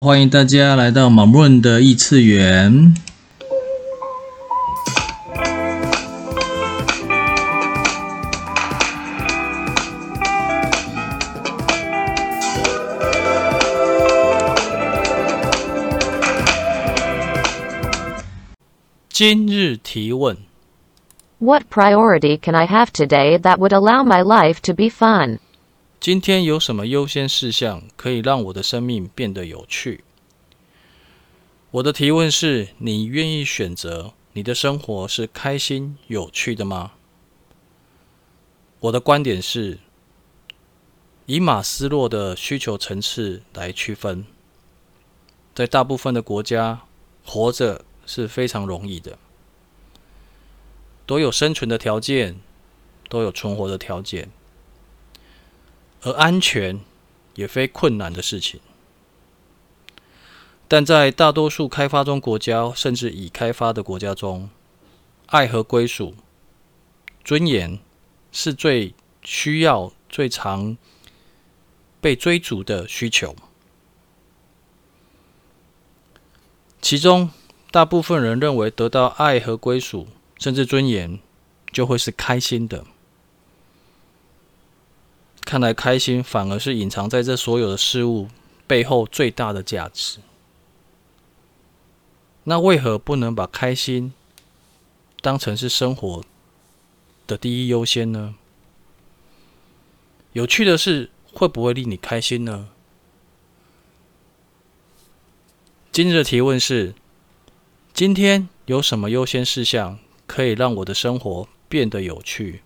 欢迎大家来到马润的异次元。今日提问：What priority can I have today that would allow my life to be fun? 今天有什么优先事项可以让我的生命变得有趣？我的提问是：你愿意选择你的生活是开心、有趣的吗？我的观点是，以马斯洛的需求层次来区分，在大部分的国家，活着是非常容易的，都有生存的条件，都有存活的条件。而安全也非困难的事情，但在大多数开发中国家，甚至已开发的国家中，爱和归属、尊严是最需要、最常被追逐的需求。其中，大部分人认为得到爱和归属，甚至尊严，就会是开心的。看来开心反而是隐藏在这所有的事物背后最大的价值。那为何不能把开心当成是生活的第一优先呢？有趣的是，会不会令你开心呢？今日的提问是：今天有什么优先事项可以让我的生活变得有趣？